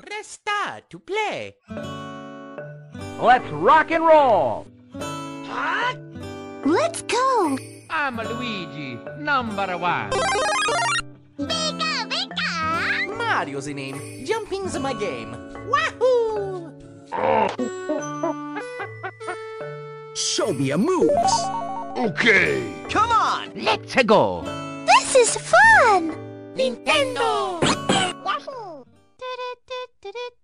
Press star to play. Let's rock and roll! Let's go! I'm Luigi, number one. Vika, Vika! Mario's the name. Jumping's my game. Wahoo! Show me your moves. Okay. Come on! Let's go! This is fun! Nintendo! did it.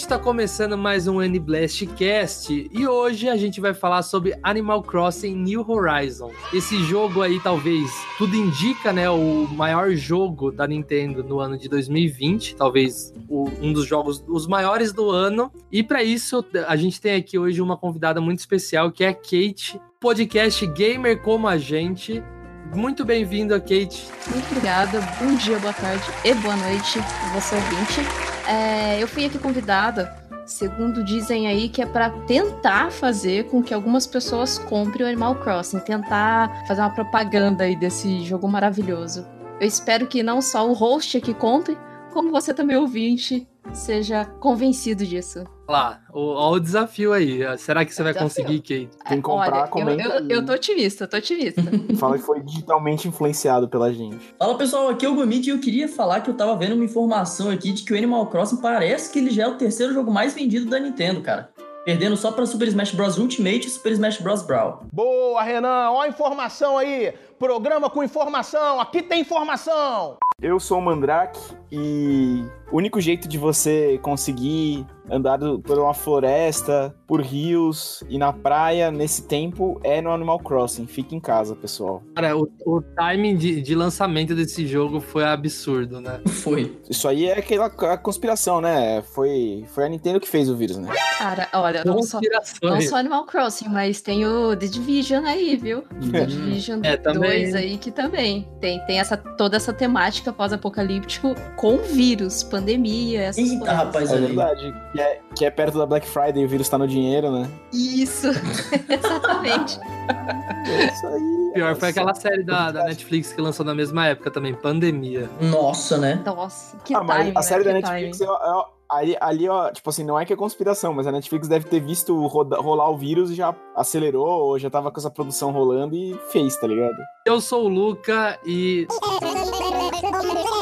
Internet, tá começando mais um N-Blast Cast e hoje a gente vai falar sobre Animal Crossing New Horizon. Esse jogo aí, talvez, tudo indica, né, o maior jogo da Nintendo no ano de 2020, talvez o- um dos jogos, os maiores do ano. E para isso, a gente tem aqui hoje uma convidada muito especial, que é a Kate, podcast gamer como a gente. Muito bem-vinda, Kate. Muito obrigada, bom dia, boa tarde e boa noite, você ouvinte. É, eu fui aqui convidada, segundo dizem aí, que é para tentar fazer com que algumas pessoas comprem o Animal Crossing, tentar fazer uma propaganda aí desse jogo maravilhoso. Eu espero que não só o host aqui compre, como você também ouvinte seja convencido disso. Lá, o, ó o desafio aí. Será que você vai Desafio. conseguir, Kate? Quem comprar, Olha, eu, comenta eu, aí. eu tô otimista, tô otimista. Fala que foi digitalmente influenciado pela gente. Fala pessoal, aqui é o Gomid e eu queria falar que eu tava vendo uma informação aqui de que o Animal Crossing parece que ele já é o terceiro jogo mais vendido da Nintendo, cara. Perdendo só pra Super Smash Bros Ultimate e Super Smash Bros Brawl. Boa, Renan. Ó a informação aí. Programa com informação. Aqui tem informação. Eu sou o Mandrake e o único jeito de você conseguir andar por uma floresta, por rios e na praia nesse tempo é no Animal Crossing. Fique em casa, pessoal. Cara, o, o timing de, de lançamento desse jogo foi absurdo, né? Foi. Isso aí é aquela a conspiração, né? Foi, foi a Nintendo que fez o vírus, né? Cara, olha, não só, não só Animal Crossing, mas tem o The Division aí, viu? The Division É, também. 2 aí que também tem, tem essa, toda essa temática pós-apocalíptico com vírus, pandemia, essas Eita, coisas. rapaz, É ali. verdade. Que é, que é perto da Black Friday e o vírus tá no dinheiro, né? Isso, exatamente. É isso aí. Pior foi aquela série da, da Netflix que lançou na mesma época também, Pandemia. Nossa, né? Nossa, que Ah, timing, a série né? da Que Netflix, é, é, ali, ali, ó, tipo assim, não é que é conspiração, mas a Netflix deve ter visto roda- rolar o vírus e já acelerou, ou já tava com essa produção rolando e fez, tá ligado? Eu sou o Luca e.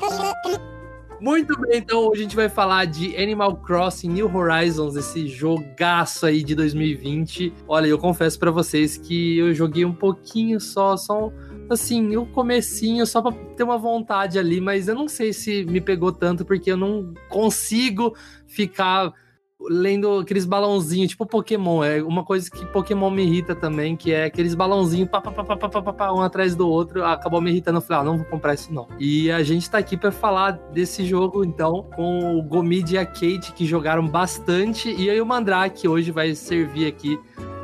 Muito bem, então hoje a gente vai falar de Animal Crossing New Horizons, esse jogaço aí de 2020. Olha, eu confesso pra vocês que eu joguei um pouquinho só, só um, assim, o comecinho, só pra ter uma vontade ali, mas eu não sei se me pegou tanto, porque eu não consigo ficar lendo aqueles balãozinhos, tipo Pokémon. É uma coisa que Pokémon me irrita também, que é aqueles balãozinhos, pá, pá, pá, pá, pá, pá, pá, pá, um atrás do outro. Acabou me irritando. Eu falei, ah, não vou comprar isso não. E a gente tá aqui pra falar desse jogo, então, com o Gomid e a Kate, que jogaram bastante. E aí o Mandrake hoje vai servir aqui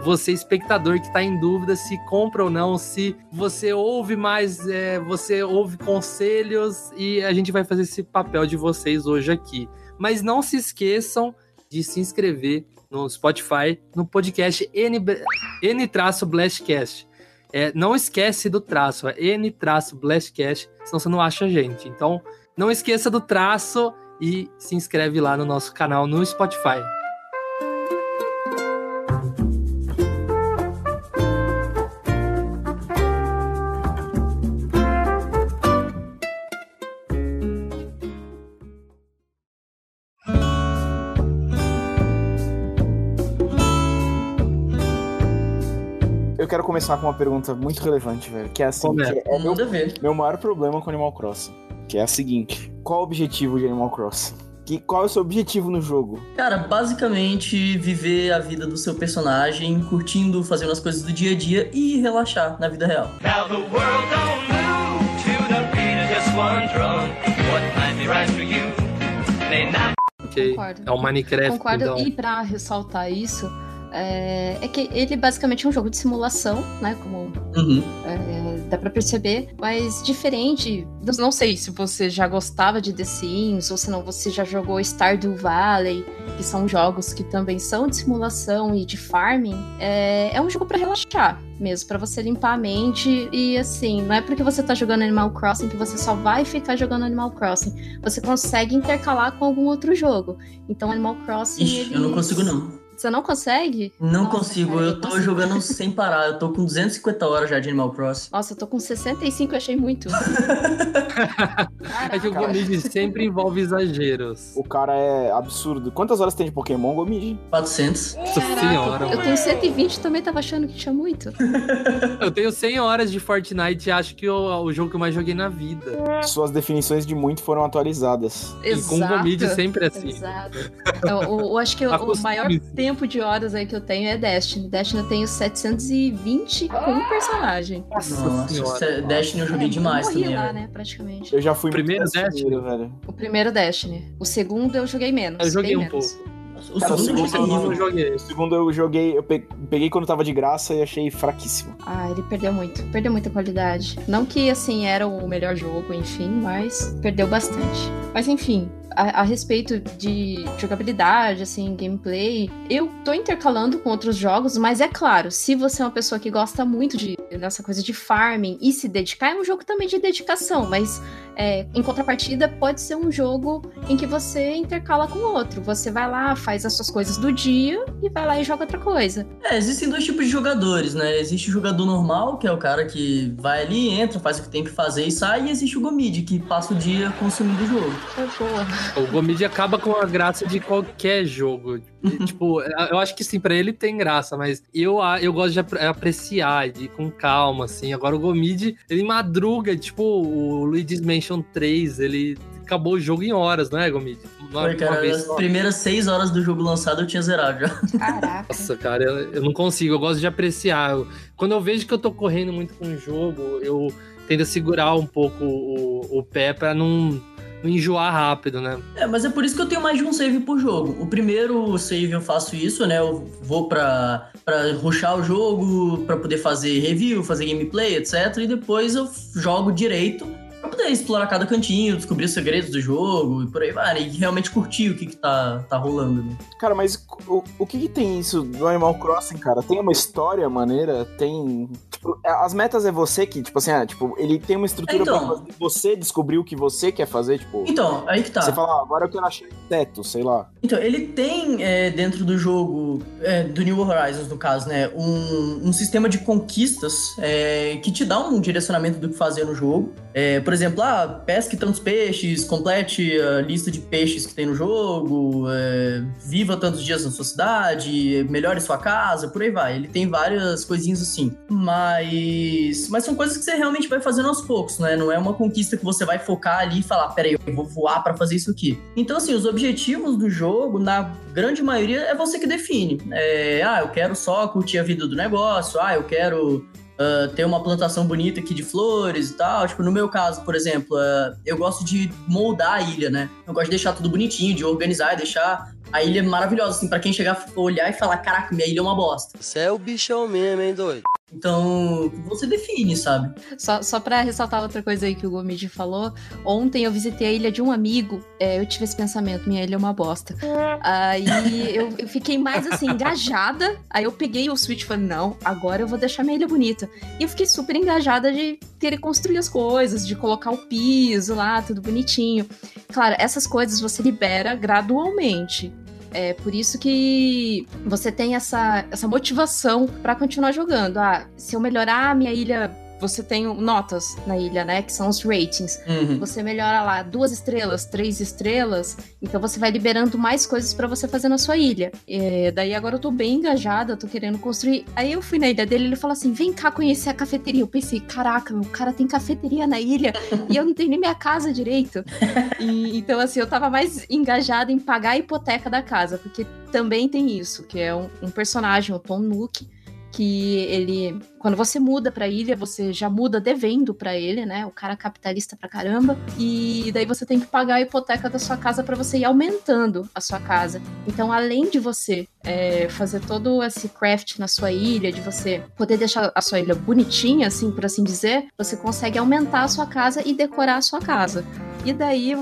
você, espectador, que tá em dúvida se compra ou não, se você ouve mais, é, você ouve conselhos, e a gente vai fazer esse papel de vocês hoje aqui. Mas não se esqueçam de se inscrever no Spotify, no podcast N-Blastcast. É, não esquece do traço, é N-Blastcast, senão você não acha a gente. Então, não esqueça do traço e se inscreve lá no nosso canal no Spotify. Começar com uma pergunta muito relevante, velho, que é assim, Começa. que é meu, meu maior problema com Animal Crossing, que é a seguinte, qual o objetivo de Animal Crossing? Que, qual é o seu objetivo no jogo? Cara, basicamente viver a vida do seu personagem, curtindo, fazendo as coisas do dia a dia e relaxar na vida real. Now the world don't move to the beat of just one drum. What might be right for you may not Ok? Concordo. É o Minecraft. Concordo. então. E pra ressaltar isso, é, é que ele basicamente é um jogo de simulação, né? Como Uhum. é, dá pra perceber, mas diferente. Não sei se você já gostava de The Sims ou se não você já jogou Stardew Valley, que são jogos que também são de simulação e de farming. É, é um jogo pra relaxar mesmo, pra você limpar a mente e assim, não é porque você tá jogando Animal Crossing que você só vai ficar jogando Animal Crossing. Você consegue intercalar com algum outro jogo. Então Animal Crossing. Ixi, ele- eu não consigo não. Você não consegue? Não Nossa, consigo, cara, eu tô consigo. jogando sem parar. Eu tô com 250 horas já de Animal Crossing. Nossa, eu tô com 65, eu achei muito. É que o. Gomid sempre envolve exageros. O cara é absurdo. Quantas horas tem de Pokémon, Gomid? 400. Nossa senhora, Eu tenho 120 também tava achando que tinha muito. Eu tenho 100 horas de Fortnite e acho que é o, jogo que eu mais joguei na vida. Suas definições de muito foram atualizadas. E com o Gomid sempre assim. Exato. Eu, eu- eu acho que o- Acostume-se. Tempo de horas aí que eu tenho é Destiny. Destiny eu tenho 720 com um personagem. Nossa, senhora. cê- Destiny eu joguei É, demais eu morri também. lá, né, praticamente. Eu já fui Primeiro Destiny? velho. O primeiro Destiny. O segundo eu joguei menos. Eu joguei bem um menos. pouco. O Cara, o segundo eu segundo Eu não joguei. O segundo eu joguei, eu pe- peguei quando tava de graça e achei fraquíssimo. Ah, ele perdeu muito. Perdeu muita qualidade. Não que, assim, era o melhor jogo, enfim, mas perdeu bastante. Mas, enfim, a, a respeito de jogabilidade, assim, gameplay, eu tô intercalando com outros jogos, mas é claro, se você é uma pessoa que gosta muito de dessa coisa de farming e se dedicar, é um jogo também de dedicação, mas é, em contrapartida pode ser um jogo em que você intercala com outro. Você vai lá, faz as suas coisas do dia e vai lá e joga outra coisa. É, existem dois tipos de jogadores, né? Existe o jogador normal, que é o cara que vai ali, entra, faz o que tem que fazer e sai, e existe o Gomid, que passa o dia consumindo o jogo. É boa. O Gomid acaba com a graça de qualquer jogo. Tipo, eu acho que sim, pra ele tem graça, mas eu, eu gosto de apre- apreciar, de ir com calma, assim. Agora o Gomid, ele madruga, tipo, o Luigi's Mansion 3, ele acabou o jogo em horas, não é, Gomid? Uma, Foi, uma cara, vez as primeiras seis horas do jogo lançado eu tinha zerado já. Caraca. Nossa, cara, eu, eu não consigo, eu gosto de apreciar. Eu- quando eu vejo que eu tô correndo muito com o jogo, eu tento segurar um pouco o, o pé pra não, não enjoar rápido, né? É, mas é por isso que eu tenho mais de um save por jogo. O primeiro save eu faço isso, né? Eu vou pra, pra rushar o jogo, pra poder fazer review, fazer gameplay, etc. E depois eu jogo direito pra poder explorar cada cantinho, descobrir os segredos do jogo e por aí vai. né? E realmente curtir o que, que tá, tá rolando. Né? Cara, mas o, o que, que tem isso do Animal Crossing, cara? Tem uma história maneira? Tem. Tipo, é, as metas é você que, tipo assim, ah, tipo, ele tem uma estrutura Então. pra fazer você descobrir o que você quer fazer, tipo. Então, aí que tá. Você fala, ah, agora eu quero achar teto, sei lá. Então, ele tem é, dentro do jogo, é, do New Horizons, no caso, né, um, um sistema de conquistas é, que te dá um direcionamento do que fazer no jogo. É, por exemplo, ah, pesque tantos peixes, complete a lista de peixes que tem no jogo, é, viva tantos dias na sua cidade, melhore sua casa, por aí vai. Ele tem várias coisinhas assim. Mas, mas são coisas que você realmente vai fazendo aos poucos, né? Não é uma conquista que você vai focar ali e falar, peraí, eu vou voar pra fazer isso aqui. Então, assim, os objetivos do jogo, na grande maioria, é você que define. É, ah, eu quero só curtir a vida do negócio, ah, eu quero ah, ter uma plantação bonita aqui de flores e tal. Tipo, no meu caso, por exemplo, ah, eu gosto de moldar a ilha, né? Eu gosto de deixar tudo bonitinho, de organizar e deixar a ilha maravilhosa, assim, pra quem chegar, olhar e falar, caraca, minha ilha é uma bosta. Você é o bichão mesmo, hein, doido? Então, você define, sabe? Só, só pra ressaltar outra coisa aí que o Gomid falou, ontem eu visitei a ilha de um amigo, é, eu tive esse pensamento, minha ilha é uma bosta. Aí eu, eu fiquei mais assim, engajada, aí eu peguei o Switch e falei, não, agora eu vou deixar minha ilha bonita. E eu fiquei super engajada de querer construir as coisas, de colocar o piso lá, tudo bonitinho. Claro, essas coisas você libera gradualmente. É por isso que você tem essa, essa motivação pra continuar jogando. Ah, se eu melhorar a minha ilha, você tem notas na ilha, né? Que são os ratings. Uhum. Você melhora lá duas estrelas, três estrelas, então você vai liberando mais coisas pra você fazer na sua ilha. É, daí agora eu tô bem engajada, tô querendo construir. Aí eu fui na ilha dele, ele falou assim: vem cá conhecer a cafeteria. Eu pensei, caraca, o cara tem cafeteria na ilha e eu não tenho nem minha casa direito. E, então, assim, eu tava mais engajada em pagar a hipoteca da casa, porque também tem isso, que é um, um personagem, o Tom Nook, que ele, quando você muda pra ilha, você já muda devendo pra ele, né? O cara capitalista pra caramba. E daí você tem que pagar a hipoteca da sua casa pra você ir aumentando a sua casa. Então, além de você é, fazer todo esse craft na sua ilha, de você poder deixar a sua ilha bonitinha, assim, por assim dizer, você consegue aumentar a sua casa e decorar a sua casa. E daí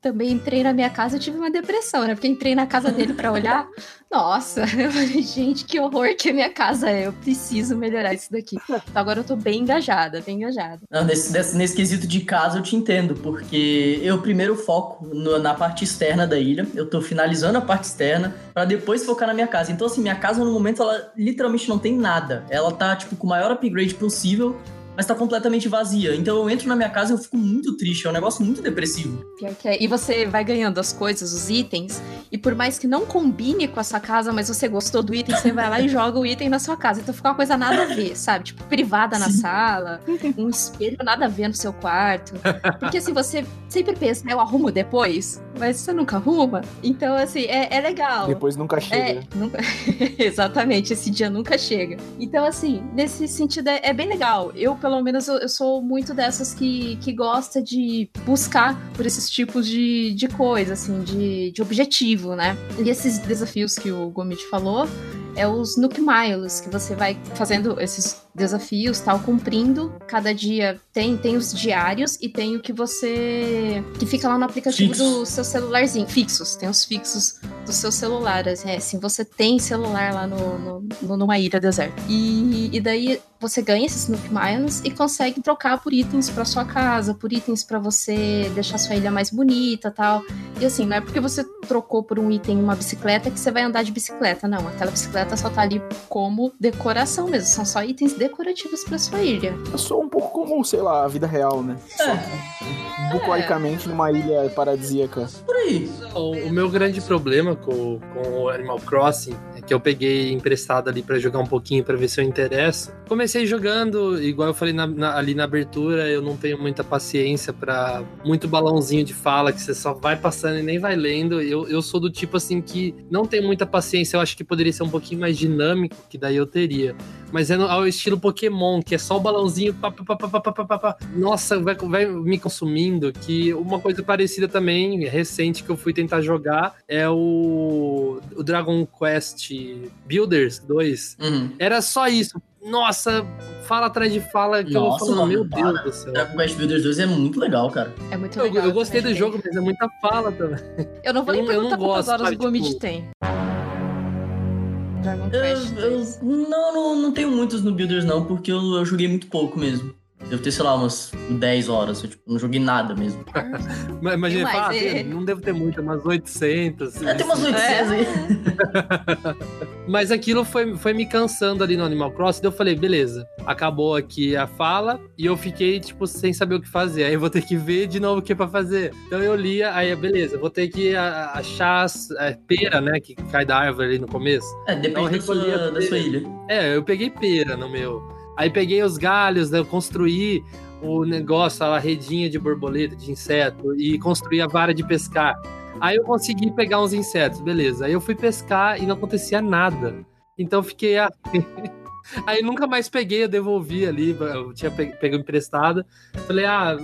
também entrei na minha casa e tive uma depressão, né? Porque entrei na casa dele pra olhar. Nossa, eu falei, gente, que horror que a minha casa é. Eu preciso melhorar isso daqui. Então agora eu tô bem engajada, bem engajada. Não, nesse, nesse, nesse quesito de casa eu te entendo, porque eu primeiro foco no- na parte externa da ilha, eu tô finalizando a parte externa, pra depois focar na minha casa. Então, assim, minha casa no momento, ela literalmente não tem nada. Ela tá, tipo, com o maior upgrade possível, mas tá completamente vazia. Então eu entro na minha casa e eu fico muito triste, é um negócio muito depressivo. É. E você vai ganhando as coisas, os itens, e por mais que não combine com a sua casa, mas você gostou do item, você vai lá e joga o item na sua casa. Então fica uma coisa nada a ver, sabe? Tipo, privada na sala, um espelho nada a ver no seu quarto. Porque assim, você sempre pensa, "Ah, eu arrumo depois, mas você nunca arruma. Então, assim, é, é legal. Depois nunca chega. É, nunca... exatamente, esse dia nunca chega. Então, assim, nesse sentido é, é bem legal. Eu, pelo menos, eu, eu sou muito dessas que, que gosta de buscar por esses tipos de, de coisa, assim, de, de objetivo, né? E esses desafios que o Gomit falou é os Nook Miles, que você vai fazendo esses desafios, tal, cumprindo. Cada dia tem, tem os diários e tem o que você. que fica lá no aplicativo Fixos. do seu celularzinho. Fixos, tem os fixos do seu celular. É, assim, você tem celular lá no, no- no- numa ilha deserta. E, e daí você ganha esses Nook Miles e consegue trocar por itens pra sua casa, por itens pra você deixar sua ilha mais bonita tal. E assim, não é porque você trocou por um item uma bicicleta que você vai andar de bicicleta, não. Aquela bicicleta só tá ali como decoração mesmo. São só itens decorativos pra sua ilha. Eu sou um pouco como, sei lá, a vida real, né? Só que bucolicamente numa ilha paradisíaca. Por aí. O, o meu grande problema com, com o Animal Crossing é que eu peguei emprestado ali pra jogar um pouquinho pra ver se eu interesso. Comecei jogando, igual eu falei na- na- ali na abertura, eu não tenho muita paciência pra muito balãozinho de fala que você só vai passando e nem vai lendo. Eu, eu sou do tipo assim que não tem muita paciência, eu acho que poderia ser um pouquinho mais dinâmico, que daí eu teria. Mas é no- ao estilo Pokémon, que é só o balãozinho. pá, pá, pá, pá, pá, pá, pá, pá. Nossa, vai, vai me consumindo. Que uma coisa parecida também, recente, que eu fui tentar jogar é o, o Dragon Quest Builders 2. Uhum. Era só isso. Nossa, fala atrás de fala que Nossa, eu vou falando, meu Deus para. do céu. Dragon Quest Builders 2 é muito legal, cara. É muito Eu, legal. eu gostei do também. jogo, mas é muita fala também. Eu não vou eu nem eu não perguntar quantas gosto, horas o Gomit tipo- tem. Dragon Eu, Quest eu 2. não, não, não tenho muitos no Builders, não, porque eu, eu joguei muito pouco mesmo. Devo ter, sei lá, umas 10 horas. Eu tipo, não joguei nada mesmo. Mas Imagina, ah, é. não devo ter muito, umas 800. É, tem umas 800 aí. Mas aquilo foi, foi me cansando ali no Animal Crossing. Daí eu falei, beleza, acabou aqui a fala e eu fiquei, tipo, sem saber o que fazer. Aí eu vou ter que ver de novo o que é pra fazer. Então eu lia, aí beleza, vou ter que a- achar as- é, pera, né, que cai da árvore ali no começo. É, Então, depende da recolhi a sua, da sua ilha. É, eu peguei pera no meu. Aí peguei os galhos, né, eu construí o negócio, a redinha de borboleta, de inseto, e construí a vara de pescar. Aí eu consegui pegar uns insetos, beleza. Aí eu fui pescar e não acontecia nada. Então eu fiquei. ah, Aí nunca mais peguei, eu devolvi ali, eu tinha pe- pego emprestada. Falei, ah,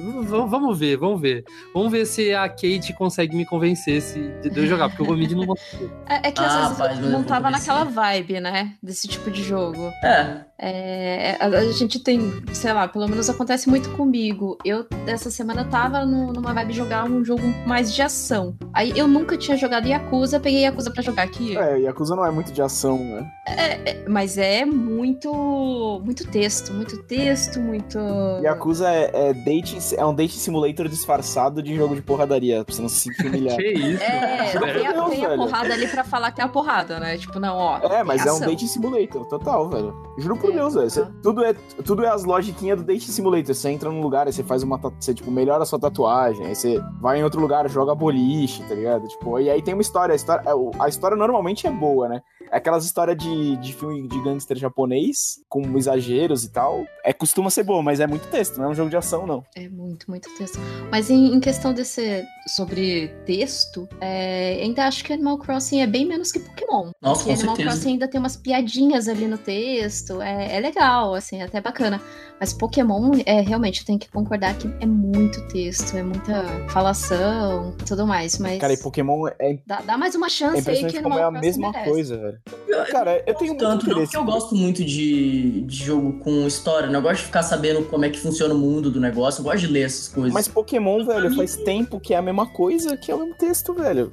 vamos ver, vamos ver. Vamos ver se a Kate consegue me convencer se, de eu jogar, porque o Gomid não conseguiu. É, é que Ah, às vezes rapaz, mas não tava naquela vibe, né? Desse tipo de jogo. É, É, a, a gente tem, sei lá, pelo menos acontece muito comigo. Eu, dessa semana, tava no- numa vibe jogar um jogo mais de ação. Aí eu nunca tinha jogado Yakuza, peguei Yakuza pra jogar aqui. É, Yakuza não é muito de ação, né? Mas é muito. Muito texto, muito texto, muito. Yakuza é, é, dating, é um dating simulator disfarçado de jogo de porradaria, pra você não se sentir humilhado. Que isso? É, tem a, tem a porrada ali pra falar que é a porrada, né? Tipo, não, ó. É, mas é um ação. dating simulator, total, velho. Juro por Deus, velho. Tudo é, tudo é as logiquinhas do Date Simulator. Você entra num lugar, aí você faz uma. Você, tipo, melhora a sua tatuagem. Aí você vai em outro lugar, joga boliche, tá ligado? Tipo, e aí tem uma história. A história, é, a história normalmente é boa, né? É Aquelas histórias de, de filme de gangster japonês, com exageros e tal. É, costuma ser boa, mas é muito texto, não é um jogo de ação, não. É muito, muito texto. Mas em, em questão desse sobre texto, é, ainda acho que Animal Crossing é bem menos que Pokémon. Nossa, Porque com Animal certeza. Crossing ainda tem umas piadinhas ali no texto. É, é legal, assim, é até bacana. Mas Pokémon, é, realmente, eu tenho que concordar que é muito texto, é muita falação e tudo mais. Mas Cara, e Pokémon é, dá, dá mais uma é chance aí que Animal é a Crossing mesma merece. coisa, velho. Cara, eu tenho Tanto, não, porque eu gosto muito de, de jogo com história, né? Eu gosto de ficar sabendo como é que funciona o mundo do negócio, eu gosto de ler essas coisas. Mas Pokémon, velho, faz tempo que é a mesma coisa, que é o mesmo texto, velho.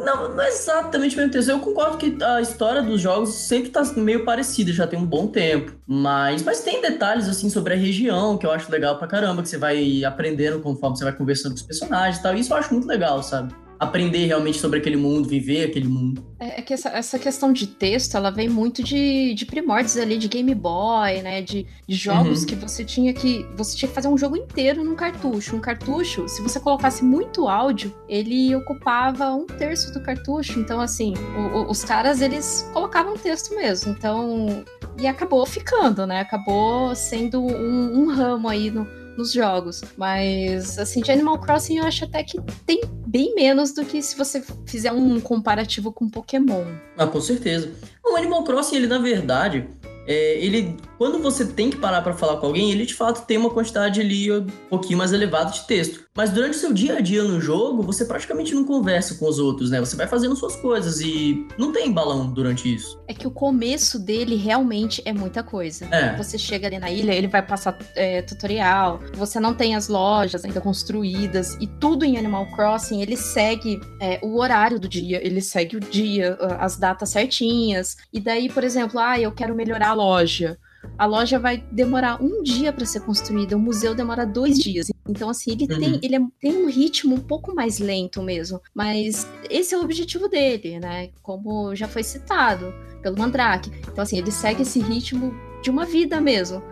Não, não é exatamente o mesmo texto. Eu concordo que a história dos jogos sempre tá meio parecida, já tem um bom tempo. Mas, mas tem detalhes, assim, sobre a região que eu acho legal pra caramba, que você vai aprendendo conforme você vai conversando com os personagens e tal. Isso eu acho muito legal, sabe? Aprender realmente sobre aquele mundo, viver aquele mundo. É é que essa, essa questão de texto, ela vem muito de, de primórdios ali, de Game Boy, né? De, de jogos Uhum. que você tinha que. Você tinha que fazer um jogo inteiro num cartucho. Um cartucho, se você colocasse muito áudio, ele ocupava um terço do cartucho. Então, assim, o- o- os caras, eles colocavam texto mesmo. Então. E acabou ficando, né? Acabou sendo um, um ramo aí no, nos jogos. Mas, assim, de Animal Crossing eu acho até que tem bem menos do que se você fizer um comparativo com Pokémon. Ah, com certeza. O Animal Crossing, ele na verdade, é, ele quando você tem que parar pra falar com alguém, ele de fato tem uma quantidade ali um pouquinho mais elevada de texto. Mas durante o seu dia a dia no jogo, você praticamente não conversa com os outros, né? Você vai fazendo suas coisas e não tem balão durante isso. É que o começo dele realmente é muita coisa. É. Você chega ali na ilha, ele vai passar é, tutorial, você não tem as lojas ainda construídas, e tudo em Animal Crossing, ele segue é, o horário do dia, ele segue o dia, as datas certinhas. E daí, por exemplo, ah, eu quero melhorar a loja. A loja vai demorar um dia para ser construída, o museu demora dois dias. Então, assim, ele, Uhum. tem, ele é- tem um ritmo um pouco mais lento mesmo. Mas esse é o objetivo dele, né? Como já foi citado pelo Mandrake. Então, assim, ele segue esse ritmo de uma vida mesmo.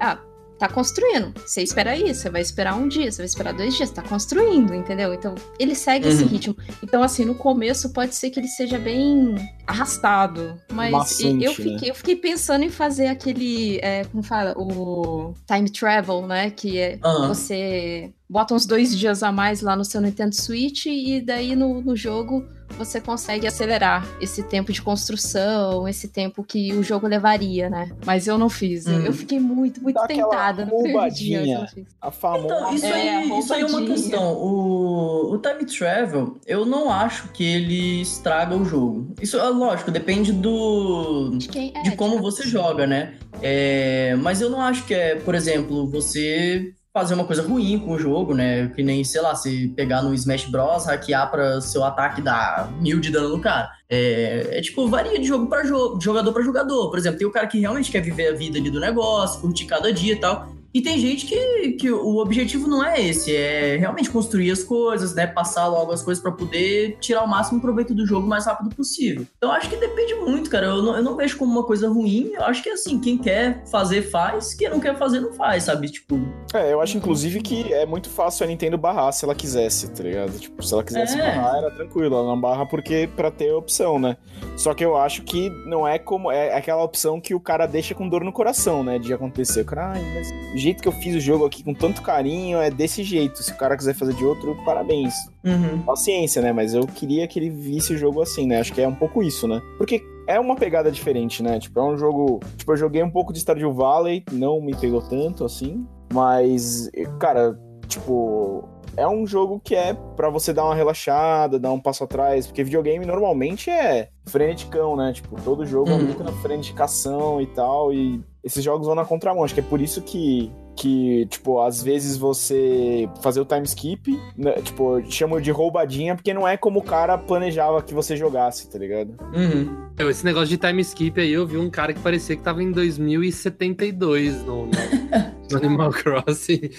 Ah, tá construindo. Você espera isso, você vai esperar um dia, você vai esperar dois dias, tá construindo, entendeu? Então, ele segue esse Uhum. ritmo. Então, assim, no começo pode ser que ele seja bem arrastado. Mas eu, né? fiquei, eu fiquei pensando em fazer aquele. é, como fala? O time travel, né? Que é Aham. você bota uns dois dias a mais lá no seu Nintendo Switch e daí no, no jogo você consegue acelerar esse tempo de construção, esse tempo que o jogo levaria, né? Mas eu não fiz. Eu- Hum. Eu fiquei muito, muito Dá tentada dia. roubadinha. fiz. A famosa. Então, isso, É, aí, isso aí é uma questão. O, o time travel, eu não acho que ele estraga o jogo. Isso é lógico, depende do. De quem é, de como cada você joga, né? É, mas eu não acho que é, por exemplo, você fazer uma coisa ruim com o jogo, né? Que nem, sei lá, se pegar no Smash Bros, hackear pra seu ataque dar mil de dano no cara. É, é tipo, varia de jogo pra jogo, jogador pra jogador. Por exemplo, tem o cara que realmente quer viver a vida ali do negócio, curtir cada dia e tal. E tem gente que, que o objetivo não é esse, é realmente construir as coisas, né? Passar logo as coisas pra poder tirar o máximo proveito do jogo o mais rápido possível. Então acho que depende muito, cara. Eu não, eu não vejo como uma coisa ruim. Eu acho que assim, quem quer fazer, faz. Quem não quer fazer, não faz, sabe? Tipo. É, eu acho inclusive que é muito fácil a Nintendo barrar se ela quisesse, tá ligado? Tipo, se ela quisesse É. barrar, era tranquilo, ela não barra porque pra ter opção, né? Só que eu acho que não é como. É aquela opção que o cara deixa com dor no coração, né? De acontecer. O cara, ai, mas jeito que eu fiz o jogo aqui com tanto carinho é desse jeito. Se o cara quiser fazer de outro, parabéns. Uhum. Paciência, né? Mas eu queria que ele visse o jogo assim, né? Acho que é um pouco isso, né? Porque é uma pegada diferente, né? Tipo, é um jogo. Tipo, eu joguei um pouco de Stardew Valley, não me pegou tanto assim. Mas, cara, tipo. É um jogo que é pra você dar uma relaxada, dar um passo atrás, porque videogame normalmente é freneticão, né? Tipo, todo jogo é Uhum. muito na freneticação e tal, e esses jogos vão na contramão. Acho que é por isso que, que tipo, às vezes você fazer o time skip, né, tipo, chamo de roubadinha, porque não é como o cara planejava que você jogasse, tá ligado? Uhum. Eu, Esse negócio de time skip aí, eu vi um cara que parecia que tava em 2072 no, no, no Animal Crossing.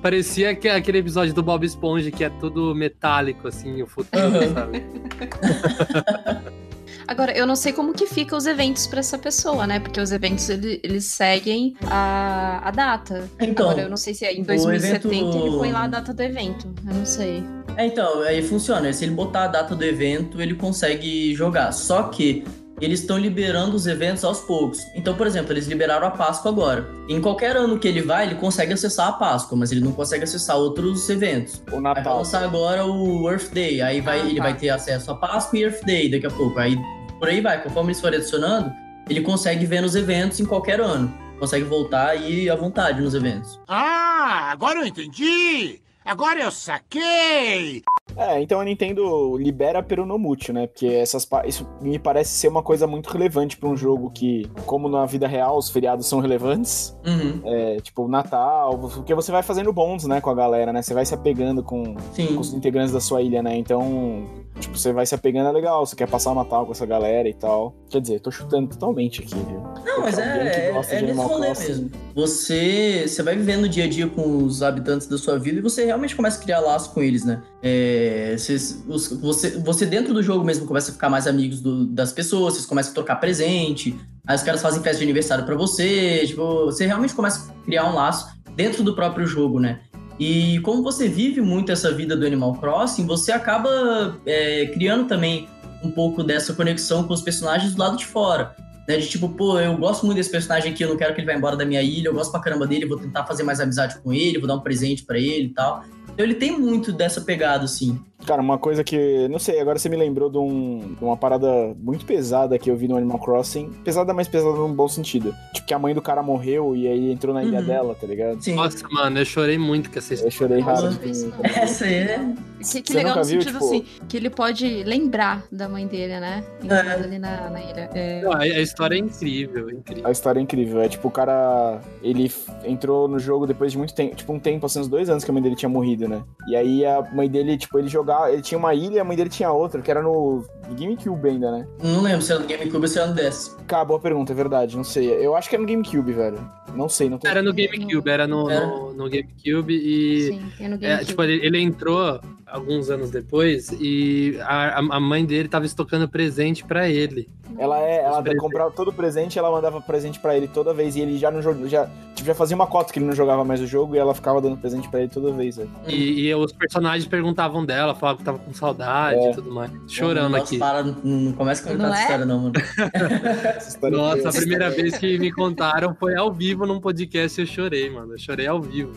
Parecia que aquele episódio do Bob Esponja que é tudo metálico, assim, o futuro, Uhum. sabe? Agora, eu não sei como que fica os eventos pra essa pessoa, né? Porque os eventos, ele- eles seguem a, a data. Então, Agora, eu não sei se é em o 2070 evento- ele põe lá a data do evento. Eu não sei. É, então, aí funciona. Se ele botar a data do evento, ele consegue jogar. Só que eles estão liberando os eventos aos poucos. Então, por exemplo, eles liberaram a Páscoa agora. Em qualquer ano que ele vai, ele consegue acessar a Páscoa, mas ele não consegue acessar outros eventos. O Vai Natal. lançar agora o Earth Day, aí vai, Ah, ele tá. vai ter acesso a Páscoa e Earth Day daqui a pouco. Aí por aí vai, conforme eles forem adicionando, ele consegue ver nos eventos em qualquer ano. Consegue voltar e ir à vontade nos eventos. Ah, agora eu entendi! Agora eu saquei! É, então a Nintendo libera pero no mútil, né? Porque essas, isso me parece ser uma coisa muito relevante pra um jogo que, como na vida real os feriados são relevantes, Uhum, é, tipo o Natal, porque você vai fazendo bons, né, com a galera, né? Você vai se apegando com, com os integrantes da sua ilha, né? Então, tipo, você vai se apegando, é legal, você quer passar o Natal com essa galera e tal. Quer dizer, tô chutando totalmente aqui, viu? Não, mas é, é de nesse rolê mesmo. Você, você vai vivendo o dia a dia com os habitantes da sua vida e você realmente começa a criar laço com eles, né? É, você, você dentro do jogo mesmo começa a ficar mais amigos do- das pessoas, vocês começam a trocar presente, aí os caras fazem festa de aniversário pra você, tipo, você realmente começa a criar um laço dentro do próprio jogo, né? E como você vive muito essa vida do Animal Crossing, você acaba é, criando também um pouco dessa conexão com os personagens do lado de fora. Né, de tipo, pô, eu gosto muito desse personagem aqui, eu não quero que ele vá embora da minha ilha, eu gosto pra caramba dele, vou tentar fazer mais amizade com ele, vou dar um presente pra ele e tal. Então ele tem muito dessa pegada, assim. Cara, uma coisa que, não sei, agora você me lembrou de, um- de uma parada muito pesada que eu vi no Animal Crossing. Pesada, mas pesada num bom sentido. Tipo, que a mãe do cara morreu e aí entrou na ilha Uhum. dela, tá ligado? Sim. Nossa, mano, eu chorei muito com essa Eu história. chorei raro. eu vi isso também. Essa aí é. Que, que legal no viu, sentido tipo- assim, que ele pode lembrar da mãe dele, né? Entrando ali na, na ilha. É, Não, a, a história é incrível, incrível. A história é incrível. É tipo, o cara. Ele entrou no jogo depois de muito tempo. Tipo, um tempo, assim, uns dois anos que a mãe dele tinha morrido, né? E aí a mãe dele, tipo, ele jogava. Ele tinha uma ilha e a mãe dele tinha outra, que era no GameCube ainda, né? Não lembro se era do GameCube ou se era no DS. Cara, boa pergunta, é verdade. Não sei. Eu acho que era no GameCube, velho. Não sei, não tenho. Era no GameCube, era no, Era. no, no GameCube e. sim, tem no É, GameCube. tipo, ele, ele entrou alguns anos depois e a, a- mãe dele tava estocando presente pra ele. Ela é, ela presentes. comprava todo presente, ela mandava presente pra ele toda vez e ele já não jogava, já, tipo, já fazia uma cota que ele não jogava mais o jogo e ela ficava dando presente pra ele toda vez. E, e os personagens perguntavam dela, falavam que tava com saudade É. e tudo mais. Chorando Nossa, aqui. Para, não, começa a contar Não essa é? história, não, mano. Essa história Nossa, a primeira vez que me contaram foi ao vivo num podcast e eu chorei, mano. Eu chorei ao vivo.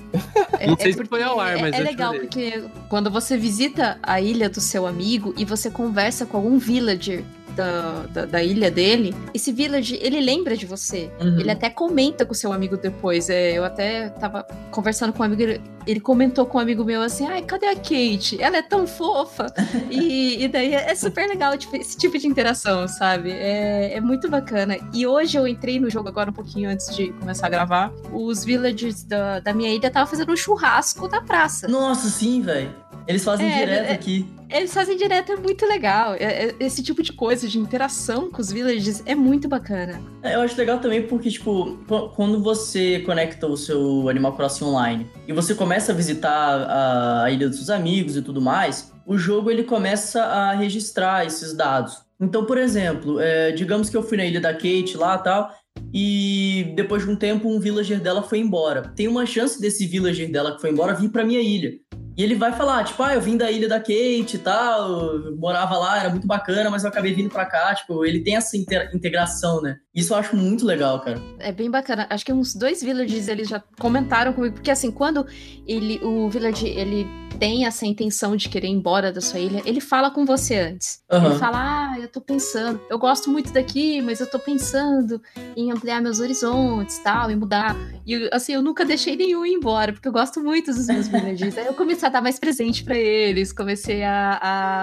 É- Não sei é se foi ao ar, é- mas é eu legal chorei. porque quando você visita a ilha do seu amigo e você conversa com algum villager da, da, da ilha dele, esse villager, ele lembra de você. Uhum. Ele até comenta com seu amigo depois. É, eu até tava conversando com um amigo, ele, ele comentou com um amigo meu assim: ai, cadê a Kate? Ela é tão fofa. e, e daí é, é super legal tipo, esse tipo de interação, sabe? É, é muito bacana. E hoje eu entrei no jogo agora um pouquinho antes de começar a gravar. Os villagers da, da minha ilha estavam fazendo um churrasco na praça. Nossa, sim, velho. Eles fazem É, direto é- aqui. Eles fazem direto, é muito legal. É- é- esse tipo de coisa, de interação com os villagers, é muito bacana. É, Eu acho legal também porque, tipo, qu- quando você conecta o seu Animal Crossing online e você começa a visitar a, a ilha dos seus amigos e tudo mais, o jogo ele começa a registrar esses dados. Então, por exemplo, é, digamos que eu fui na ilha da Kate lá e tal, e depois de um tempo um villager dela foi embora. Tem uma chance desse villager dela que foi embora vir pra minha ilha. E ele vai falar, tipo, ah, eu vim da ilha da Kate e tal, morava lá, era muito bacana, mas eu acabei vindo pra cá. Tipo, ele tem essa integração, né? Isso eu acho muito legal, cara. É bem bacana. Acho que uns dois villagers eles já comentaram comigo, porque assim, quando ele, o village ele tem essa intenção de querer ir embora da sua ilha, ele fala com você antes. Aham. Ele fala: "Ah, eu tô pensando, eu gosto muito daqui, mas eu tô pensando em ampliar meus horizontes, tal, e mudar". E assim, eu nunca deixei nenhum ir embora, porque eu gosto muito dos meus villagers. Aí eu comecei a dar mais presente pra eles, comecei a,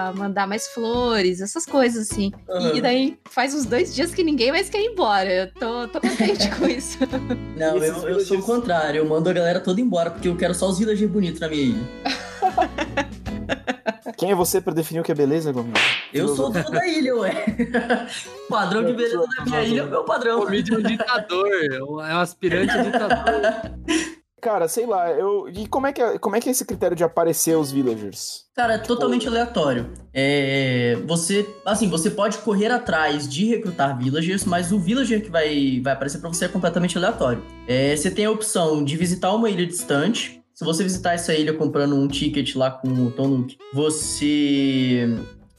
a mandar mais flores, essas coisas assim. Aham. E daí faz uns dois dias que ninguém mais quer ir embora. Eu tô, tô contente com isso. Não, eu, eu sou o contrário. Eu mando a galera toda embora, porque eu quero só os villagers bonitos na minha ilha. Quem é você pra definir o que é beleza, Gomes? Eu sou o dono da ilha, ué. O padrão de beleza da minha ilha é o meu padrão. O mídia é um ditador, é um aspirante a ditador. Cara, sei lá, eu. E como é que é, como é, que é esse critério de aparecer os villagers? Cara, é totalmente aleatório. É, você, assim, você pode correr atrás de recrutar villagers, mas o villager que vai, vai aparecer pra você é completamente aleatório. É, você tem a opção de visitar uma ilha distante. Se você visitar essa ilha comprando um ticket lá com o Tonuk, você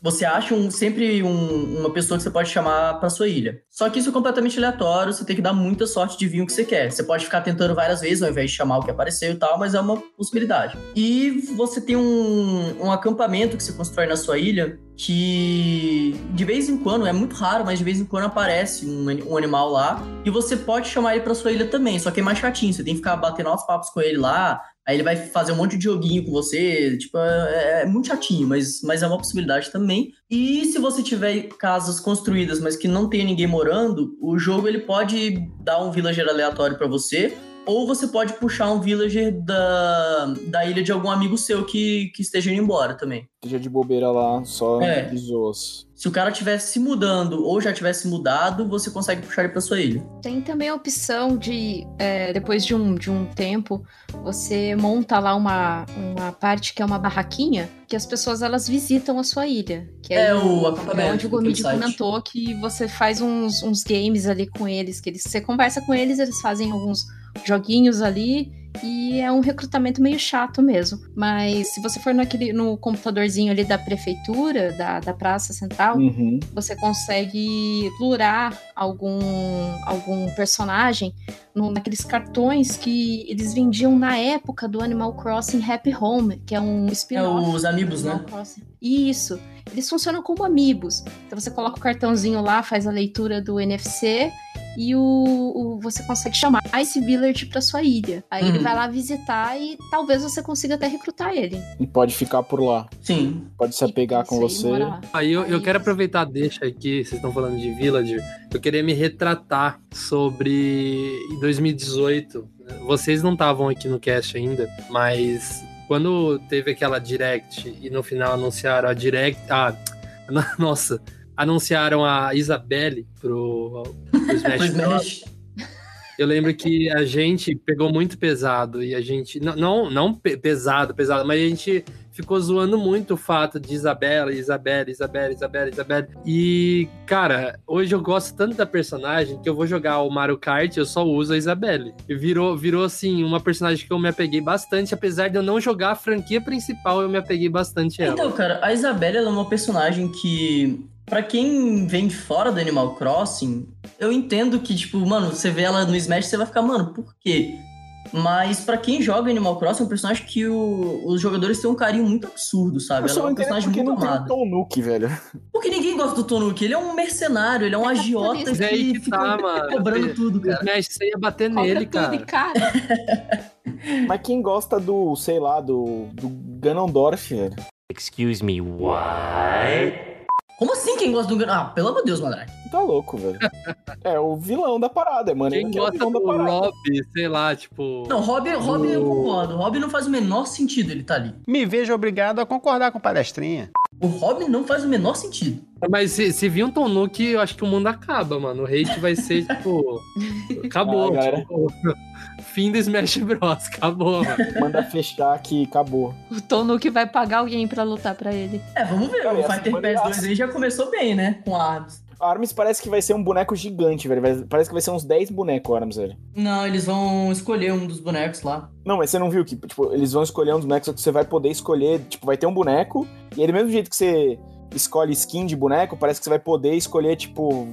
você acha um- sempre um- uma pessoa que você pode chamar pra sua ilha. Só que isso é completamente aleatório, você tem que dar muita sorte de vir o que você quer. Você pode ficar tentando várias vezes ao invés de chamar o que apareceu e tal, mas é uma possibilidade. E você tem um, um acampamento que você constrói na sua ilha que de vez em quando, é muito raro, mas de vez em quando aparece um, um animal lá e você pode chamar ele pra sua ilha também, só que é mais chatinho, você tem que ficar batendo altos papos com ele lá, Aí ele vai fazer um monte de joguinho com você. Tipo, é, é muito chatinho, mas, mas é uma possibilidade também. E se você tiver casas construídas, mas que não tenha ninguém morando, o jogo ele pode dar um villager aleatório pra você. Ou você pode puxar um villager da, da ilha de algum amigo seu que, que esteja indo embora também. Seja de bobeira lá, só É. Se o cara tivesse se mudando ou já tivesse mudado, você consegue puxar ele pra sua ilha. Tem também a opção de, é, depois de um, de um tempo, você monta lá uma, uma parte que é uma barraquinha, que as pessoas elas visitam a sua ilha. Que É aí o é acampamento, onde o Gomid comentou que você faz uns, uns games ali com eles, que eles, você conversa com eles, eles fazem alguns joguinhos ali. E é um recrutamento meio chato mesmo. Mas se você for naquele, no computadorzinho ali da prefeitura, da, da Praça Central, Uhum. você consegue lurar algum, algum personagem no- naqueles cartões que eles vendiam na época do Animal Crossing Happy Home, que é um É spin-off. os amigos, do né? Animal Crossing. Isso. Eles funcionam como amigos. Então você coloca o cartãozinho lá, faz a leitura do NFC e o, o- você consegue chamar esse village pra sua ilha. Aí ele Uhum. vai lá visitar e talvez você consiga até recrutar ele. E pode ficar por lá. Sim. Pode se apegar com aí, você. Aí eu, eu quero aproveitar, deixa aqui, vocês estão falando de Villager, eu queria me retratar sobre em 2018. Vocês não estavam aqui no cast ainda, mas quando teve aquela direct e no final anunciaram a direct. Ah, nossa, anunciaram a Isabelle pro, pro Smash Bros. Eu lembro que a gente pegou muito pesado e a gente. Não, não, não pe- pesado, pesado, mas a gente ficou zoando muito o fato de Isabela, Isabela, Isabela, Isabela, Isabela. E, cara, hoje eu gosto tanto da personagem que eu vou jogar o Mario Kart eu só uso a Isabelle. E virou, virou assim, uma personagem que eu me apeguei bastante, apesar de eu não jogar a franquia principal, eu me apeguei bastante a ela. Então, cara, a Isabela ela é uma personagem que, pra quem vem de fora do Animal Crossing, eu entendo que, tipo, mano, você vê ela no Smash, você vai ficar, mano, por quê? Mas pra quem joga Animal Crossing, é um personagem que o- os jogadores têm um carinho muito absurdo, sabe? Eu Ela é entendo personagem porque muito não tem o Nook, velho. Porque ninguém gosta do Tonuki, ele é um mercenário, ele é um É agiota é aí que que fica tá, mano. cobrando tudo, O cara. Smash você ia bater Cobra nele, tudo cara. cara. Mas quem gosta do, sei lá, do, do Ganondorf, velho? Excuse me, what? Como assim quem gosta do... Ah, pelo amor de Deus, Mandrake. Tá louco, velho. É o vilão da parada, mano. Quem que é o gosta vilão do da parada. Rob, sei lá, tipo. Não, Rob, Rob eu O- concordo. Rob não faz o menor sentido ele tá ali. Me vejo obrigado a concordar com o palestrinha. O Rob não faz o menor sentido. Mas se, se vir um Tom Nook, eu acho que o mundo acaba, mano. O hate vai ser, tipo. Acabou. Ah, tipo, fim do Smash Bros. Acabou, mano. Manda fechar que acabou. O Tonuki vai pagar alguém pra lutar pra ele. É, vamos ver. Cara, o Fighter Pass massa. 2 aí já começou bem, né? Com a Arms. A Arms parece que vai ser um boneco gigante, velho. Parece que vai ser uns 10 bonecos, Arms, velho. Não, eles vão escolher um dos bonecos lá. Não, mas você não viu que, tipo, eles vão escolher um dos bonecos, só que você vai poder escolher, tipo, vai ter um boneco, e aí do mesmo jeito que você escolhe skin de boneco, parece que você vai poder escolher, tipo,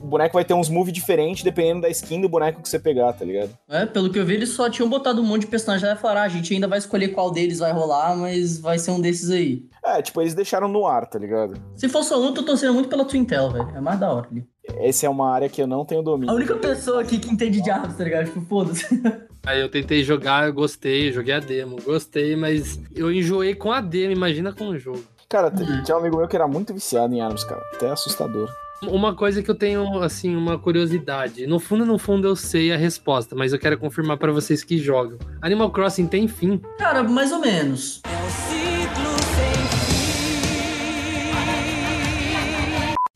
o boneco vai ter uns moves diferentes dependendo da skin do boneco que você pegar, tá ligado? É, pelo que eu vi, eles só tinham botado um monte de personagem lá e falaram: ah, a gente ainda vai escolher qual deles vai rolar, mas vai ser um desses aí. É, tipo, eles deixaram no ar, tá ligado? Se for só um, eu tô torcendo muito pela Twintel, velho. É mais da hora ali. Essa é uma área que eu não tenho domínio. A única pessoa aqui que entende de armas, tá ligado? Tipo, foda-se. Aí eu tentei jogar, eu gostei, joguei a demo, gostei, mas eu enjoei com a demo, imagina com o jogo. Cara, t- tinha um amigo meu que era muito viciado em armas, cara. Até assustador. Uma coisa que eu tenho, assim, uma curiosidade. No fundo, no fundo, eu sei a resposta, mas eu quero confirmar pra vocês que jogam. Animal Crossing tem fim? Cara, mais ou menos.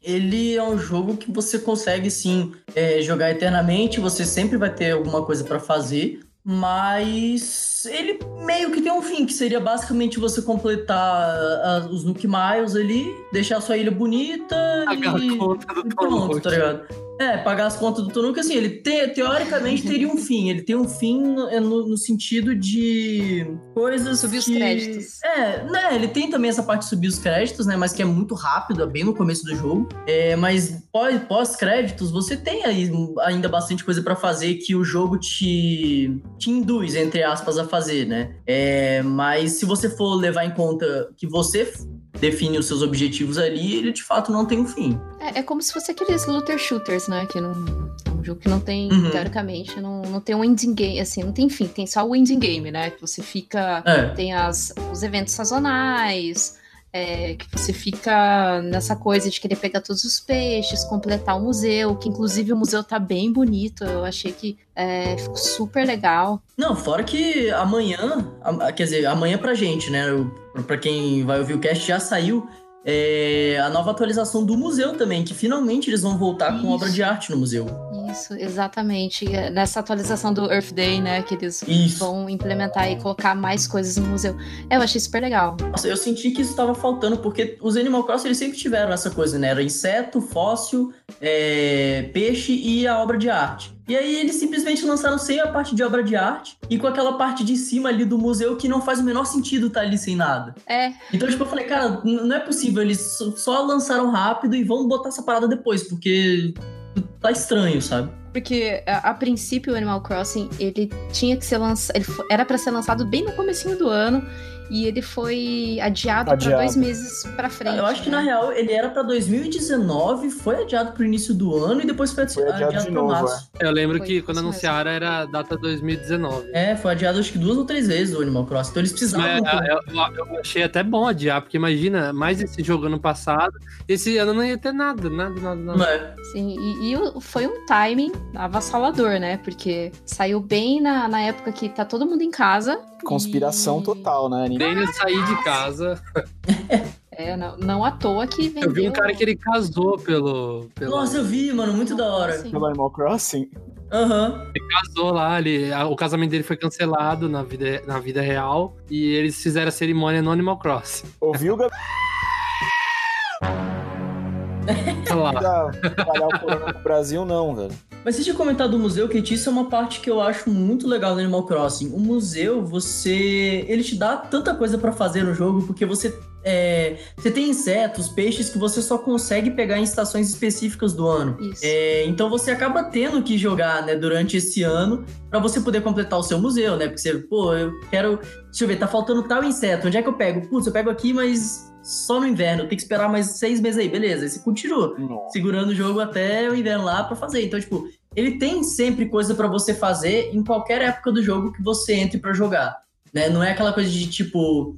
Ele é um jogo que você consegue sim é, jogar eternamente, você sempre vai ter alguma coisa pra fazer, mas ele meio que tem um fim, que seria basicamente você completar ah, os Nook Miles ali, deixar sua ilha bonita Pagar e... a conta do e pronto, tá ligado? É, pagar as contas do Tonuki, assim, ele te- teoricamente teria um fim. Ele tem um fim no, é no- no sentido de coisas Subir os que- créditos. É, né, ele tem também essa parte de subir os créditos, né, mas que é muito rápido, é bem no começo do jogo. É, mas pós- pós-créditos, você tem aí ainda bastante coisa pra fazer que o jogo te, te induz, entre aspas, a fazer, né? É, mas se você for levar em conta que você define os seus objetivos ali, ele de fato não tem um fim. É, é como se fosse aqueles looter shooters, né? Que não. É um jogo que não tem, Uhum. teoricamente, não, não tem um ending game, assim, não tem fim, tem só o ending game, né? Que você fica. É. Tem as, os eventos sazonais, é, que você fica nessa coisa de querer pegar todos os peixes, completar o museu, que inclusive o museu tá bem bonito, eu achei que é, ficou super legal. Não, fora que amanhã, quer dizer, amanhã pra gente, né? Pra quem vai ouvir o cast, já saiu é, a nova atualização do museu também, que finalmente eles vão voltar com Isso. obra de arte no museu. Isso, exatamente. É, Nessa atualização do Earth Day, né? Que eles Isso. vão implementar e colocar mais coisas no museu. Eu achei super legal. Nossa, eu senti que isso estava faltando, porque os Animal Crossing eles sempre tiveram essa coisa, né? Era inseto, fóssil, é, peixe e a obra de arte. E aí eles simplesmente lançaram sem a parte de obra de arte e com aquela parte de cima ali do museu que não faz o menor sentido estar ali sem nada. É, Então, tipo, eu falei, cara, não é possível, eles só- lançaram rápido e vão botar essa parada depois, porque tá estranho, sabe? porque a, a princípio o Animal Crossing, ele tinha que ser lançado, era pra ser lançado bem no comecinho do ano e ele foi adiado, pra Adiado. dois meses pra frente. eu acho que né? na real ele era pra 2019, foi adiado pro início do ano e depois foi, adi- Foi adiado adiado novo, março. Eu lembro Foi que quando mesmo. anunciaram era data 2019. É, foi adiado acho que duas ou três vezes o Animal Crossing. Então eles precisavam. Mas, é, eu, eu- achei até bom adiar, porque imagina, mais esse jogo ano passado, esse ano não ia ter nada, nada, nada, nada. Não é? Sim, e, e o- foi um timing avassalador, né? Porque saiu bem na, na época que tá todo mundo em casa. Conspiração e- total, né, Eu saí de casa. É, não, não à toa que vendeu. Eu vi um cara que ele casou pelo. pelo Nossa, eu vi, mano, muito da hora. Assim. Pelo Animal Crossing? Aham. Ele casou lá, ele, a- o casamento dele foi cancelado na vida, na vida real e eles fizeram a cerimônia no Animal Crossing. Ouviu, Gabi? Olha lá. Espalhar o Brasil, não, velho. Mas você tinha comentado do museu, Kate, isso é uma parte que eu acho muito legal do Animal Crossing. O museu, você. Ele te dá tanta coisa pra fazer no jogo, porque você. É, Você tem insetos, peixes que você só consegue pegar em estações específicas do ano. Isso. É, então você acaba tendo que jogar, né, durante esse ano pra você poder completar o seu museu, né? Porque você, pô, eu quero. Deixa eu ver, tá faltando tal inseto. Onde é que eu pego? Putz, eu pego aqui, mas só no inverno. Tem que esperar mais seis meses aí. Beleza, aí você continua Nossa. segurando o jogo até o inverno lá pra fazer. Então, tipo, ele tem sempre coisa pra você fazer em qualquer época do jogo que você entre pra jogar, né? Não é aquela coisa de tipo,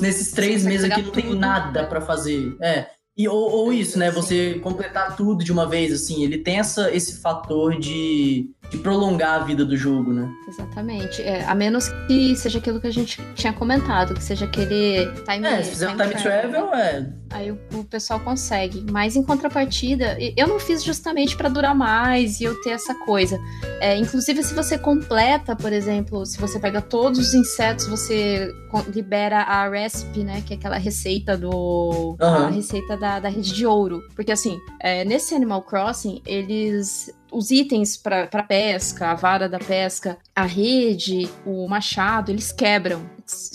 nesses três meses aqui não tem tudo. nada pra fazer. É. E, ou, ou isso, né? Você completar tudo de uma vez, assim. Ele tem essa, esse fator de, de prolongar a vida do jogo, né? Exatamente. É, a menos que seja aquilo que a gente tinha comentado, que seja aquele time, É, se fizer um time travel, é. Aí o, o pessoal consegue. Mas em contrapartida, eu não fiz justamente pra durar mais e eu ter essa coisa. É, inclusive, se você completa, por exemplo, se você pega todos os insetos, você libera a recipe, né? Que é aquela receita do. A Aham. receita da, da rede de ouro. Porque assim, é, nesse Animal Crossing, eles. Os itens pra pesca, a vara da pesca, a rede, o machado, eles quebram.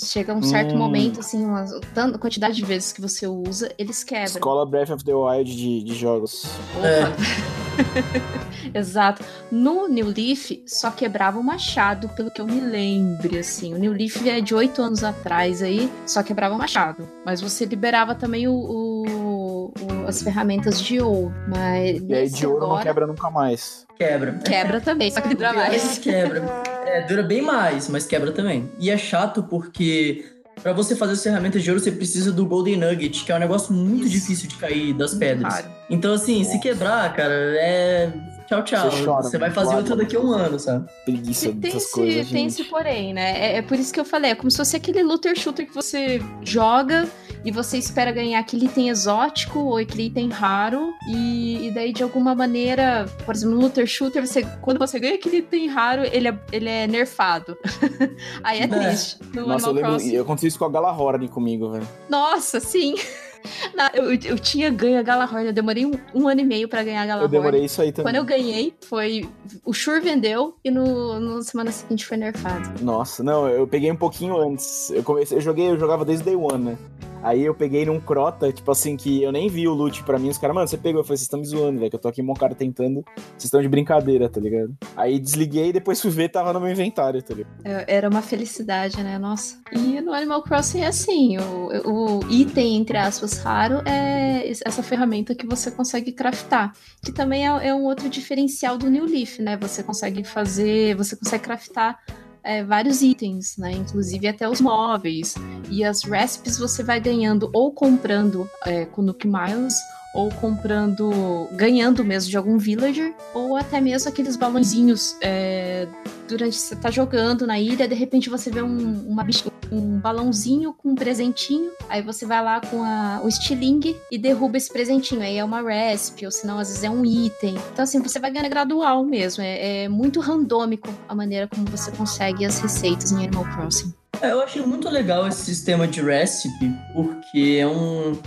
Chega um certo Hum. momento, assim, uma tanta quantidade de vezes que você usa, eles quebram. Escola Breath of the Wild de, de jogos. Opa. Exato. No New Leaf, só quebrava o machado, pelo que eu me lembre, assim. O New Leaf é de oito anos atrás aí, só quebrava o machado. Mas você liberava também o, o- o- as ferramentas de ouro. Mas E aí de ouro não agora, quebra nunca mais. Quebra. quebra também, só que dura mais. Quebra. É, dura bem mais, mas quebra também. E é chato porque pra você fazer as ferramentas de ouro, você precisa do Golden Nugget, que é um negócio muito Isso. difícil de cair das pedras. Então, assim, se quebrar, cara, é. Tchau, tchau. Você Você, chora, vai mano. fazer outra daqui a um ano, sabe? Preguiça Tem, dessas esse, coisas, tem gente. esse porém, né? É, é por isso que eu falei, é como se fosse aquele looter shooter que você joga e você espera ganhar aquele item exótico ou aquele item raro, e, e daí de alguma maneira, por exemplo, no Looter Shooter, você- quando você ganha aquele item raro, ele é, ele é nerfado. Aí é triste. No Nossa, eu Animal lembro. Eu aconteceu isso com a Galahorn comigo, velho. Nossa, sim. Na- eu, eu tinha ganho a Galahorn, eu demorei um, um ano e meio pra ganhar a Eu Galahorn. demorei isso aí também. Quando eu ganhei, foi. O Shure vendeu e no, no semana seguinte foi nerfado. Nossa, não, eu peguei um pouquinho antes. Eu comecei, eu joguei, eu jogava desde Day One, né? Aí eu peguei num Crota, tipo assim, que eu nem vi o loot pra mim. Os caras, mano, você pegou. Eu falei, vocês estão me zoando, velho. Que eu tô aqui, cara tentando. Vocês estão de brincadeira, tá ligado? Aí desliguei e depois fui ver, tava no meu inventário, tá ligado? É, Era uma felicidade, né? Nossa. E no Animal Crossing é assim: o, o item, entre aspas, raro é essa ferramenta que você consegue craftar. Que também é, é um outro diferencial do New Leaf, né? Você consegue fazer. Você consegue craftar. É, vários itens, né? Inclusive até os móveis. E as recipes você vai ganhando ou comprando é, com Nook Miles, ou comprando, ganhando mesmo de algum villager, ou até mesmo aqueles balãozinhos é, durante você tá jogando na ilha, de repente você vê um, uma um balãozinho com um presentinho, aí você vai lá com a- o estilingue e derruba esse presentinho, aí é uma recipe, ou senão às vezes é um item. Então assim, você vai ganhando gradual mesmo, é, é muito randômico a maneira como você consegue as receitas em Animal Crossing. É, Eu achei muito legal esse sistema de recipe, porque é um.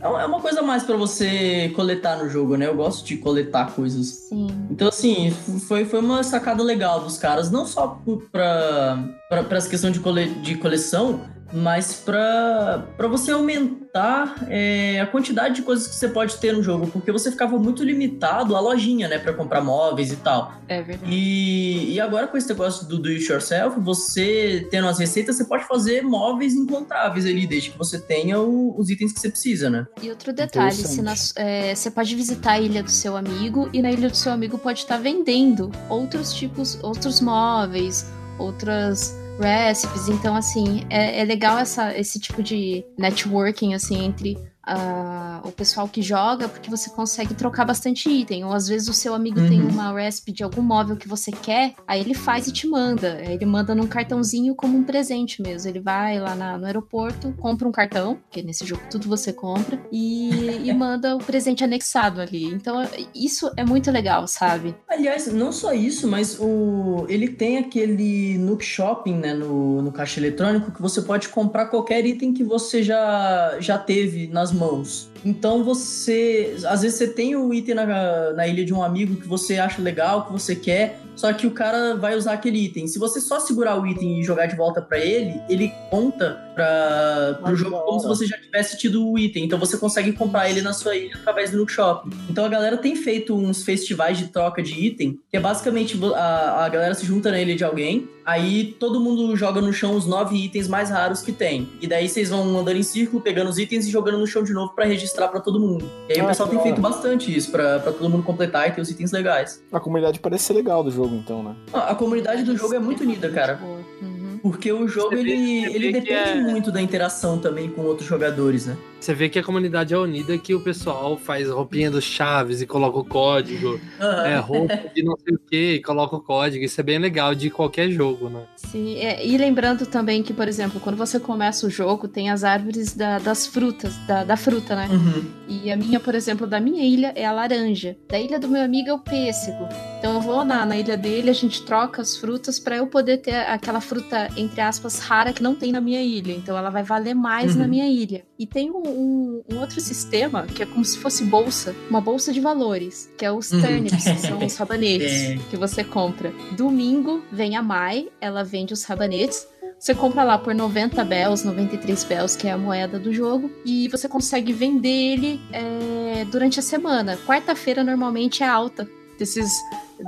É uma- é uma coisa mais pra você coletar no jogo, né? Eu gosto de coletar coisas. Sim. Então, assim, foi, foi uma sacada legal dos caras, não só pra essa questão de, cole, de coleção, mas pra, pra você aumentar é, a quantidade de coisas que você pode ter no jogo, porque você ficava muito limitado à lojinha, né, pra comprar móveis e tal. É verdade. E, e agora com esse negócio do do it yourself, você tendo as receitas, você pode fazer móveis encontráveis ali, desde que você tenha o- os itens que você precisa, né? E outro detalhe, se nas- é, você pode visitar a ilha do seu amigo e na ilha do seu amigo pode estar vendendo outros tipos, outros móveis, outras recipes. Então, assim, é, é legal essa, esse tipo de networking, assim, entre ah, o pessoal que joga, porque você consegue trocar bastante item. Ou às vezes o seu amigo tem Uhum. uma recipe de algum móvel que você quer, aí ele faz e te manda. Ele manda num cartãozinho como um presente mesmo. Ele vai lá na- no aeroporto, compra um cartão, porque nesse jogo tudo você compra, e, e manda o presente anexado ali. Então isso é muito legal, sabe? Aliás, não só isso, mas o ele tem aquele Nook Shopping, né, no, no caixa eletrônico, que você pode comprar qualquer item que você já, já teve nas mãos. Então você. Às vezes você tem o item na, na ilha de um amigo que você acha legal, que você quer, só que o cara vai usar aquele item. Se você só segurar o item e jogar de volta pra ele, ele conta para pro Ah, jogo como se você já tivesse tido o item. Então você consegue comprar ele na sua ilha através do Nook Shopping. Então a galera tem feito uns festivais de troca de item, que é basicamente a, a galera se junta na ilha de alguém, aí todo mundo joga no chão os nove itens mais raros que tem. E daí vocês vão andando em círculo, pegando os itens e jogando no chão de novo pra registrar pra todo mundo. E aí o Ah, pessoal que tem da feito hora. bastante isso, pra pra todo mundo completar e ter os itens legais. A comunidade parece ser legal do jogo, então, né? A a comunidade do jogo é muito unida, cara. Uhum. Porque o jogo, vê- ele, ele depende é- muito da interação também com outros jogadores, né? Você vê que a comunidade é unida, que o pessoal faz roupinha dos chaves e coloca o código, é, roupa de não sei o que e coloca o código. Isso é bem legal de qualquer jogo, né? Sim, é, e lembrando também que, por exemplo, quando você começa o jogo, tem as árvores da- das frutas, da, da fruta, né? Uhum. E a minha, por exemplo, da minha ilha é a laranja. Da ilha do meu amigo é o pêssego. Então eu vou na, na ilha dele, a gente troca as frutas pra eu poder ter aquela fruta, entre aspas, rara que não tem na minha ilha. Então ela vai valer mais Uhum. na minha ilha. E tem um, um- um outro sistema que é como se fosse bolsa, uma bolsa de valores, que é os Uhum. turnips, que são os rabanetes que você compra. Domingo vem a Mai, ela vende os rabanetes. Você compra lá por 90 bells, 93 bells, que é a moeda do jogo, e você consegue vender ele é, durante a semana. Quarta-feira normalmente é alta desses,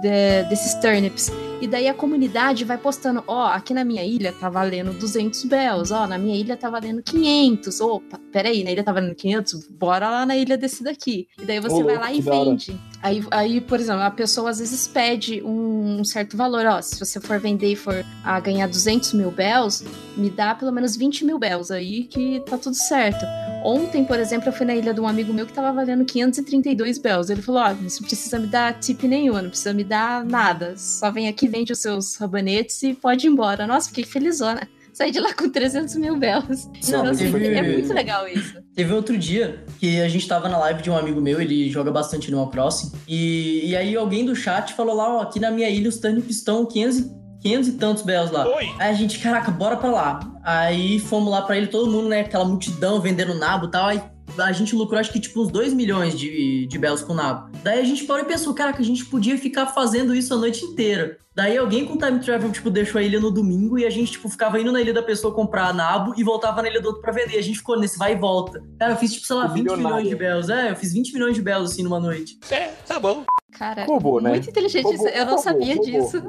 de- desses turnips. E daí a comunidade vai postando, ó, aqui na minha ilha tá valendo 200 bells, ó, na minha ilha tá valendo 500. Opa, peraí, na ilha tá valendo 500? Bora lá na ilha desse daqui. E daí você Ô, vai lá e hora. vende. Aí, aí, por exemplo, a pessoa às vezes pede um certo valor, ó, se você for vender e for a ganhar 200 mil bells, me dá pelo menos 20 mil bells aí que tá tudo certo. Ontem, por exemplo, eu fui na ilha de um amigo meu que tava valendo 532 bells. Ele falou: Ó, você não precisa me dar tip nenhuma, não precisa me dar nada. Só vem aqui, vende os seus rabanetes e pode ir embora. Nossa, fiquei felizona. saí de lá com 300 mil belos. Só, Nossa, mas foi- é muito legal isso. Teve outro dia que a gente tava na live de um amigo meu, ele joga bastante Animal Crossing, e, e aí alguém do chat falou lá, ó, aqui na minha ilha os turnips estão 500, e- 500 e tantos belos lá. Oi. Aí a gente, caraca, bora pra lá. Aí fomos lá pra ele, todo mundo, né, aquela multidão vendendo nabo e tal, aí a gente lucrou acho que tipo uns 2 milhões de, de belos com nabo. Daí a gente parou e pensou, caraca, a gente podia ficar fazendo isso a noite inteira. Daí alguém com time travel, tipo, deixou a ilha no domingo e a gente, tipo, ficava indo na ilha da pessoa comprar nabo e voltava na ilha do outro pra vender. A gente ficou nesse vai e volta. Cara, eu fiz, tipo, sei lá, 20 Milionário. milhões de belos. É, eu fiz 20 milhões de belos, assim, numa noite. É, tá bom. Cara, Roubou, né? muito inteligente Roubou, isso. Eu não roubou, sabia disso.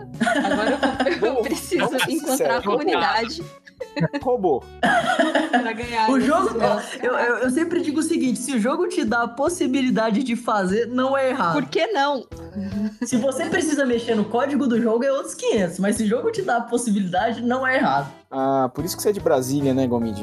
Agora eu, eu preciso encontrar a sinceros. comunidade Roubou. pra ganhar. O jogo, eu, eu, eu sempre digo o seguinte: se o jogo te dá a possibilidade de fazer, não é errado. Por que não? Se você precisa mexer no código do jogo, é outros 500. Mas se o jogo te dá a possibilidade, não é errado. Ah, por isso que você é de Brasília, né, Gomid?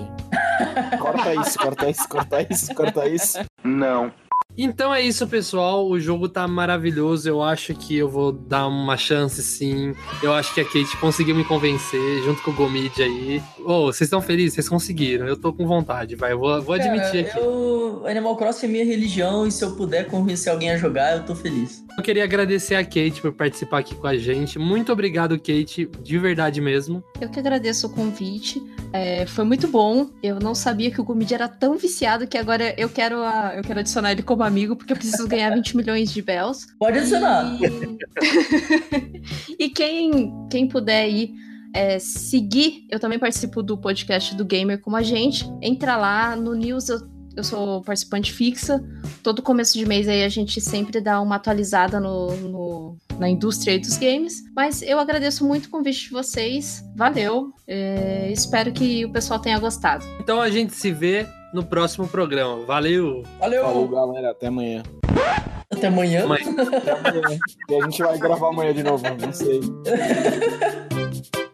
corta isso, corta isso, corta isso, corta isso. Não. Então é isso, pessoal. O jogo tá maravilhoso. Eu acho que eu vou dar uma chance, sim. Eu acho que a Kate conseguiu me convencer, junto com o Gomid aí. Ô, vocês estão felizes? Vocês conseguiram. Eu tô com vontade, vai. Eu vou, vou admitir Cara, aqui. Eu, Animal Crossing é minha religião e se eu puder convencer alguém a jogar, eu tô feliz. Eu queria agradecer a Kate por participar aqui com a gente. Muito obrigado, Kate, de verdade mesmo. Eu que agradeço o convite. É, foi muito bom. Eu não sabia que o Gumid era tão viciado que agora eu quero, a- eu quero adicionar ele como amigo, porque eu preciso ganhar 20 milhões de bells. Pode adicionar. E, e quem, quem puder ir é, seguir, eu também participo do podcast do Gamer como a gente. Entra lá no News, eu, eu sou participante fixa. Todo começo de mês aí a gente sempre dá uma atualizada no, no- na indústria dos games. Mas eu agradeço muito o convite de vocês. Valeu. É, espero que o pessoal tenha gostado. Então a gente se vê no próximo programa. Valeu! Valeu! Falou, galera. Até amanhã. Até amanhã. Mãe. Até amanhã. E a gente vai gravar amanhã de novo, não sei.